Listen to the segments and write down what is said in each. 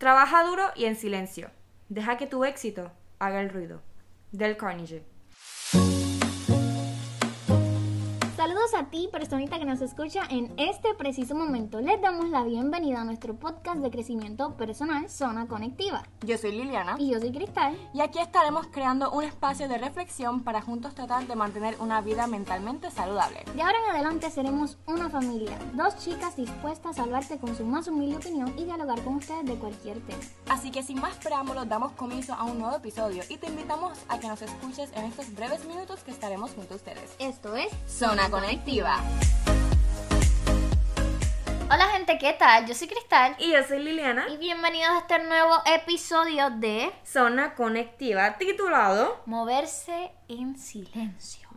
Trabaja duro y en silencio. Deja que tu éxito haga el ruido. Del Carnegie. Saludos a ti, personita que nos escucha en este preciso momento. Les damos la bienvenida a nuestro podcast de crecimiento personal Zona Conectiva. Yo soy Liliana Y yo soy Cristal. y aquí estaremos creando un espacio de reflexión para juntos tratar de mantener una vida mentalmente saludable. De ahora en adelante seremos una familia, dos chicas dispuestas a hablarte con su más humilde opinión y dialogar con ustedes de cualquier tema. Así que sin más preámbulos damos comienzo a un nuevo episodio y te invitamos a que nos escuches en estos breves minutos que estaremos junto a ustedes. Esto es Zona Conectiva. Hola gente, ¿qué tal? Yo soy Cristal Y yo soy Liliana. y bienvenidos a este nuevo episodio de Zona Conectiva titulado... Moverse en silencio.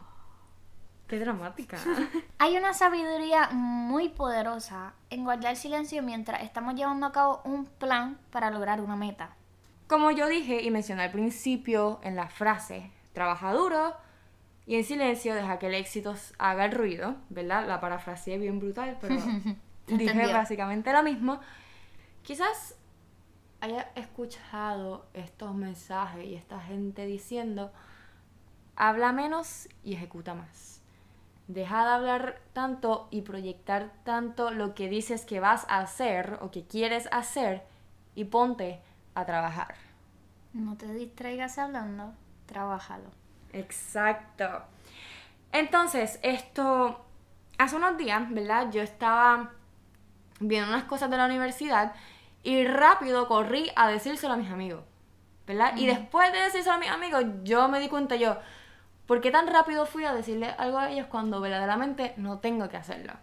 Qué dramática. Hay una sabiduría muy poderosa en guardar silencio mientras estamos llevando a cabo un plan para lograr una meta. Como yo dije y mencioné al principio en la frase, trabaja duro y en silencio deja que el éxito haga el ruido, ¿verdad? La parafraseé bien brutal, pero dije Entendió. básicamente lo mismo. Quizás haya escuchado estos mensajes y esta gente diciendo, habla menos y ejecuta más. Deja de hablar tanto y proyectar tanto lo que dices que vas a hacer o que quieres hacer y ponte a trabajar. No te distraigas hablando, trabájalo. Exacto. Entonces, esto, hace unos días, ¿verdad? Yo estaba viendo unas cosas de la universidad y rápido corrí a decírselo a mis amigos, ¿verdad? Y después de decírselo a mis amigos, yo me di cuenta yo, ¿por qué tan rápido fui a decirle algo a ellos cuando verdaderamente no tengo que hacerlo?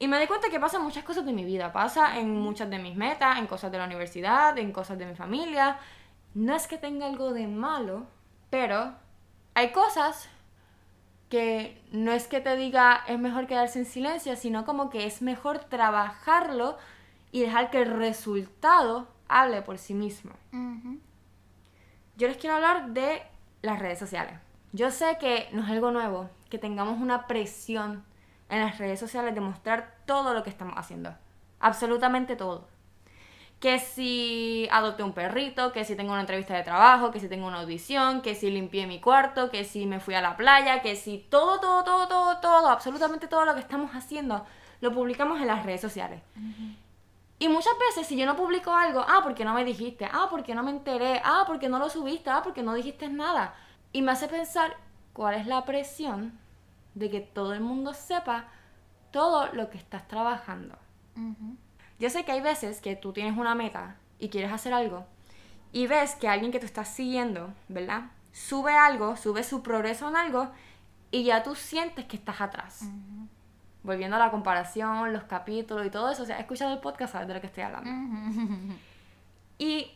Y me di cuenta que pasa muchas cosas de mi vida, pasa en muchas de mis metas, en cosas de la universidad, en cosas de mi familia. No es que tenga algo de malo, pero hay cosas que no es que te diga es mejor quedarse en silencio, sino como que es mejor trabajarlo y dejar que el resultado hable por sí mismo. Yo les quiero hablar de las redes sociales. Yo sé que no es algo nuevo, que tengamos una presión en las redes sociales de mostrar todo lo que estamos haciendo. Absolutamente todo. Que si adopté un perrito, que si tengo una entrevista de trabajo, que si tengo una audición, que si limpié mi cuarto, que si me fui a la playa, que si todo, todo, todo, todo, todo, absolutamente todo lo que estamos haciendo lo publicamos en las redes sociales. Y muchas veces si yo no publico algo, ah, porque no me dijiste, ah, porque no me enteré, ah, porque no lo subiste, ah, porque no dijiste nada. Y me hace pensar cuál es la presión de que todo el mundo sepa todo lo que estás trabajando. Yo sé que hay veces que tú tienes una meta y quieres hacer algo y ves que alguien que te está siguiendo, ¿verdad? Sube algo, sube su progreso en algo y ya tú sientes que estás atrás. Volviendo a la comparación, los capítulos y todo eso, o sea, escuchado el podcast, sabes de lo que estoy hablando. Y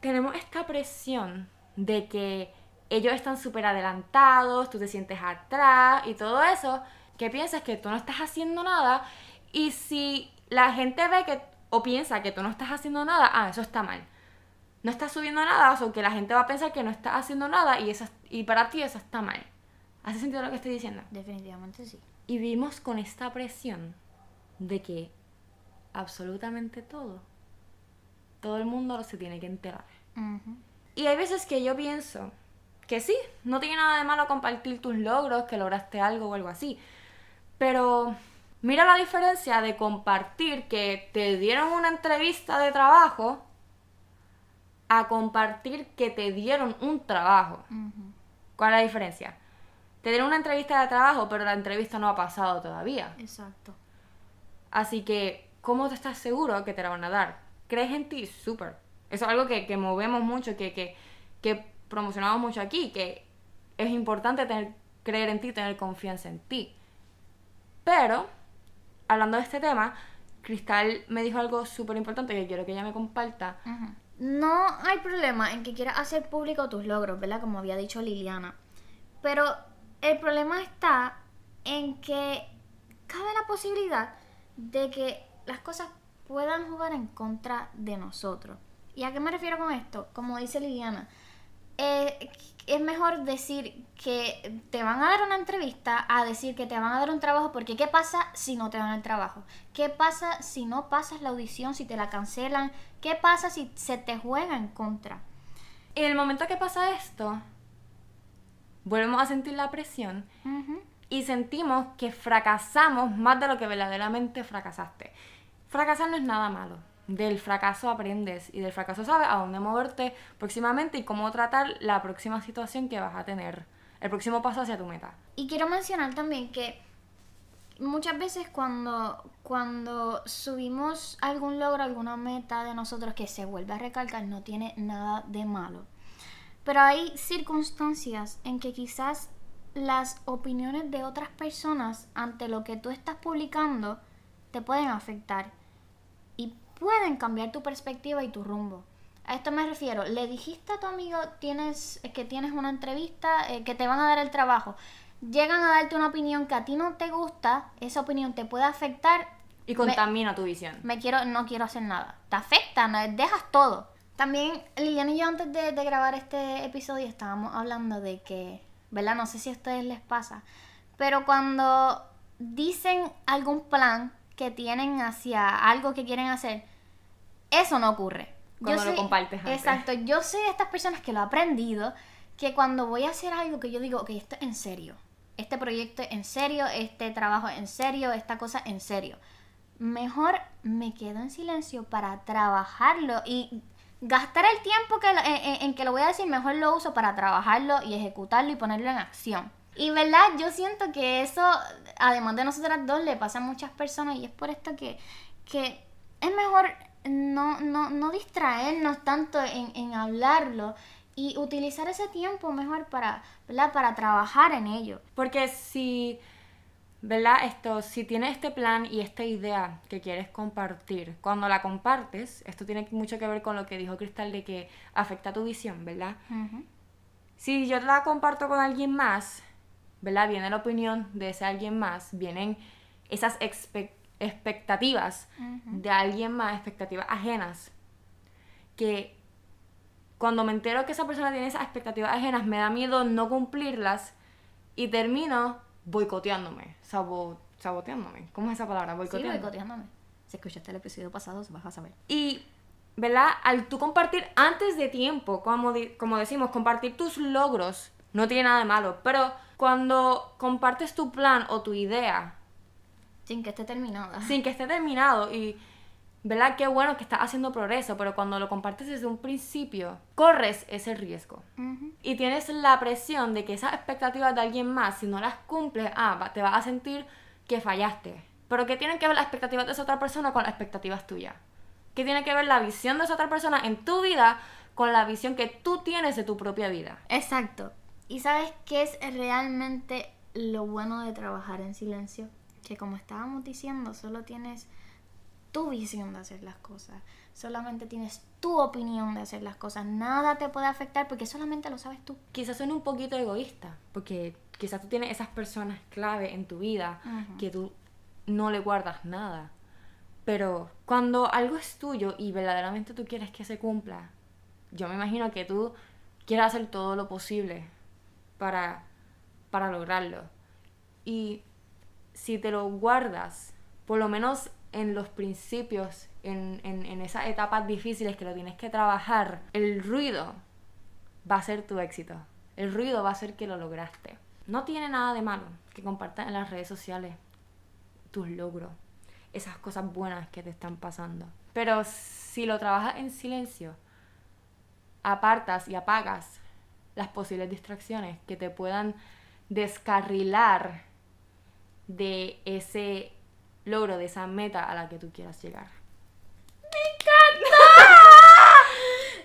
tenemos esta presión de que ellos están súper adelantados, tú te sientes atrás y todo eso, que piensas que tú no estás haciendo nada. Y si la gente ve que o piensa que tú no estás haciendo nada, ah, eso está mal. No estás subiendo nada, o que la gente va a pensar que no estás haciendo nada y, eso, y para ti eso está mal. ¿Hace sentido lo que estoy diciendo? Definitivamente sí. Y vivimos con esta presión de que absolutamente todo, todo el mundo se tiene que enterar. Y hay veces que yo pienso que sí, no tiene nada de malo compartir tus logros, que lograste algo o algo así. Pero mira la diferencia de compartir que te dieron una entrevista de trabajo a compartir que te dieron un trabajo. ¿Cuál es la diferencia? Te dieron una entrevista de trabajo, pero la entrevista no ha pasado todavía. Exacto. Así que, ¿cómo te estás seguro que te la van a dar? ¿Crees en ti? Súper. Eso es algo que, que movemos mucho, que, que, que promocionamos mucho aquí, que es importante tener, creer en ti, tener confianza en ti. Pero, hablando de este tema, Cristal me dijo algo súper importante que quiero que ella me comparta. No hay problema en que quieras hacer público tus logros, ¿verdad? Como había dicho Liliana. Pero el problema está en que cabe la posibilidad de que las cosas puedan jugar en contra de nosotros. ¿Y a qué me refiero con esto? Como dice Liliana, eh, es mejor decir que te van a dar una entrevista a decir que te van a dar un trabajo, porque ¿qué pasa si no te dan el trabajo? ¿Qué pasa si no pasas la audición, si te la cancelan? ¿Qué pasa si se te juega en contra? En el momento que pasa esto, volvemos a sentir la presión Ujú. y sentimos que fracasamos más de lo que verdaderamente fracasaste. Fracasar no es nada malo. Del fracaso aprendes y del fracaso sabes a dónde moverte próximamente y cómo tratar la próxima situación que vas a tener. El próximo paso hacia tu meta. Y quiero mencionar también que muchas veces cuando, cuando subimos algún logro, alguna meta de nosotros que se vuelve a recalcar, no tiene nada de malo. Pero hay circunstancias en que quizás las opiniones de otras personas ante lo que tú estás publicando te pueden afectar pueden cambiar tu perspectiva y tu rumbo. A esto me refiero. Le dijiste a tu amigo tienes, que tienes una entrevista, eh, que te van a dar el trabajo. Llegan a darte una opinión que a ti no te gusta, esa opinión te puede afectar. Y Me- contamina tu visión. me quiero, no quiero hacer nada. Te afecta, no- dejas todo. También Liliana y yo antes de, de grabar este episodio estábamos hablando de que, ¿verdad? No sé si a ustedes les pasa, pero cuando dicen algún plan que tienen hacia algo que quieren hacer, eso no ocurre. Cuando lo compartes antes. Exacto, yo sé de estas personas que lo he aprendido, que cuando voy a hacer algo que yo digo, ok, esto es en serio, este proyecto es en serio, este trabajo es en serio, esta cosa en serio, mejor me quedo en silencio para trabajarlo y gastar el tiempo que en, en- en que lo voy a decir, mejor lo uso para trabajarlo y ejecutarlo y ponerlo en acción. Y verdad, yo siento que eso, además de nosotras dos, le pasa a muchas personas y es por esto que, que es mejor no, no, no distraernos tanto en, en hablarlo y utilizar ese tiempo mejor para, ¿verdad? para trabajar en ello. Porque si, ¿verdad? Esto, si tienes este plan y esta idea que quieres compartir, cuando la compartes, esto tiene mucho que ver con lo que dijo Cristal de que afecta tu visión, ¿verdad? Si yo la comparto con alguien más, ¿verdad? Viene la opinión de ese alguien más, vienen esas expe- expectativas de alguien más, expectativas ajenas, que cuando me entero que esa persona tiene esas expectativas ajenas, me da miedo no cumplirlas y termino boicoteándome, sabo- saboteándome. ¿Cómo es esa palabra? Sí, Boicoteando. boicoteándome. Si escuchaste el episodio pasado, vas a saber. Y, ¿verdad? Al tú compartir antes de tiempo, como, di- como decimos, compartir tus logros no tiene nada de malo, pero cuando compartes tu plan o tu idea Sin que esté terminada. sin que esté terminado y, ¿verdad? Qué bueno que estás haciendo progreso, pero cuando lo compartes desde un principio, corres ese riesgo. Ujú. Y tienes la presión de que esas expectativas de alguien más, si no las cumples, ah, te vas a sentir que fallaste. Pero ¿qué tienen que ver las expectativas de esa otra persona con las expectativas tuyas? ¿Qué tiene que ver la visión de esa otra persona en tu vida con la visión que tú tienes de tu propia vida? Exacto. ¿Y sabes qué es realmente lo bueno de trabajar en silencio? Que como estábamos diciendo, solo tienes tu visión de hacer las cosas. Solamente tienes tu opinión de hacer las cosas. Nada te puede afectar porque solamente lo sabes tú. Quizás suene un poquito egoísta, porque quizás tú tienes esas personas clave en tu vida que tú no le guardas nada. Pero cuando algo es tuyo y verdaderamente tú quieres que se cumpla, yo me imagino que tú quieres hacer todo lo posible para, para lograrlo. Y si te lo guardas, por lo menos en los principios, en, en, en esas etapas difíciles que lo tienes que trabajar, el ruido va a ser tu éxito. El ruido va a ser que lo lograste. No tiene nada de malo que compartas en las redes sociales tus logros, esas cosas buenas que te están pasando. Pero si lo trabajas en silencio, apartas y apagas las posibles distracciones que te puedan descarrilar de ese logro, de esa meta a la que tú quieras llegar.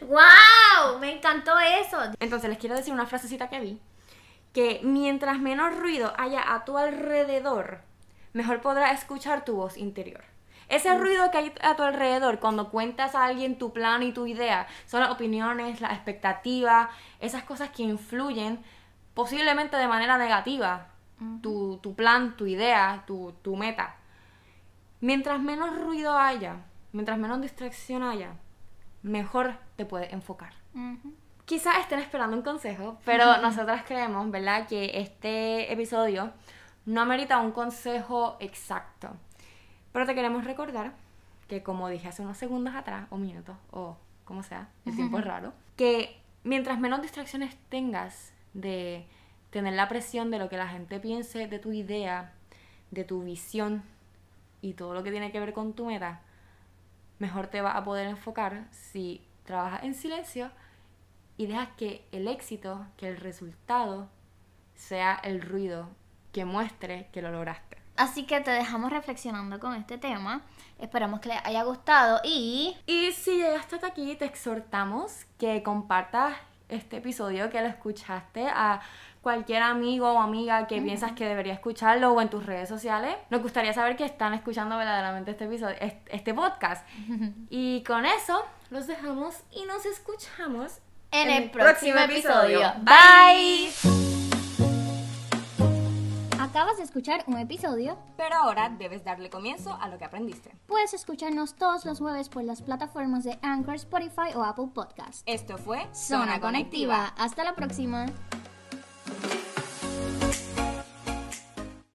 ¡Wow! Me encantó eso. Entonces les quiero decir una frasecita que vi, que mientras menos ruido haya a tu alrededor, mejor podrás escuchar tu voz interior. Ese ruido que hay a tu alrededor cuando cuentas a alguien tu plan y tu idea son las opiniones, las expectativas, esas cosas que influyen posiblemente de manera negativa tu, tu plan, tu idea, tu, tu meta. Mientras menos ruido haya, mientras menos distracción haya, mejor te puedes enfocar. Quizás estén esperando un consejo, pero nosotras creemos, ¿verdad?, que este episodio no amerita un consejo exacto. Pero te queremos recordar que, como dije hace unos segundos atrás, o minutos, o como sea, el tiempo es raro, que mientras menos distracciones tengas de tener la presión de lo que la gente piense de tu idea, de tu visión y todo lo que tiene que ver con tu meta, mejor te vas a poder enfocar si trabajas en silencio y dejas que el éxito, que el resultado sea el ruido que muestre que lo lograste. Así que te dejamos reflexionando con este tema. Esperamos que les haya gustado y... Y si llegaste hasta aquí, te exhortamos que compartas este episodio, que lo escuchaste a cualquier amigo o amiga que piensas que debería escucharlo o en tus redes sociales. Nos gustaría saber que están escuchando verdaderamente este episodio, este, este podcast. y con eso los dejamos y nos escuchamos En el próximo episodio. Bye. Acabas de escuchar un episodio. Pero ahora debes darle comienzo a lo que aprendiste. Puedes escucharnos todos los jueves por las plataformas de Anchor, Spotify o Apple Podcast. Esto fue Zona Conectiva. Hasta la próxima.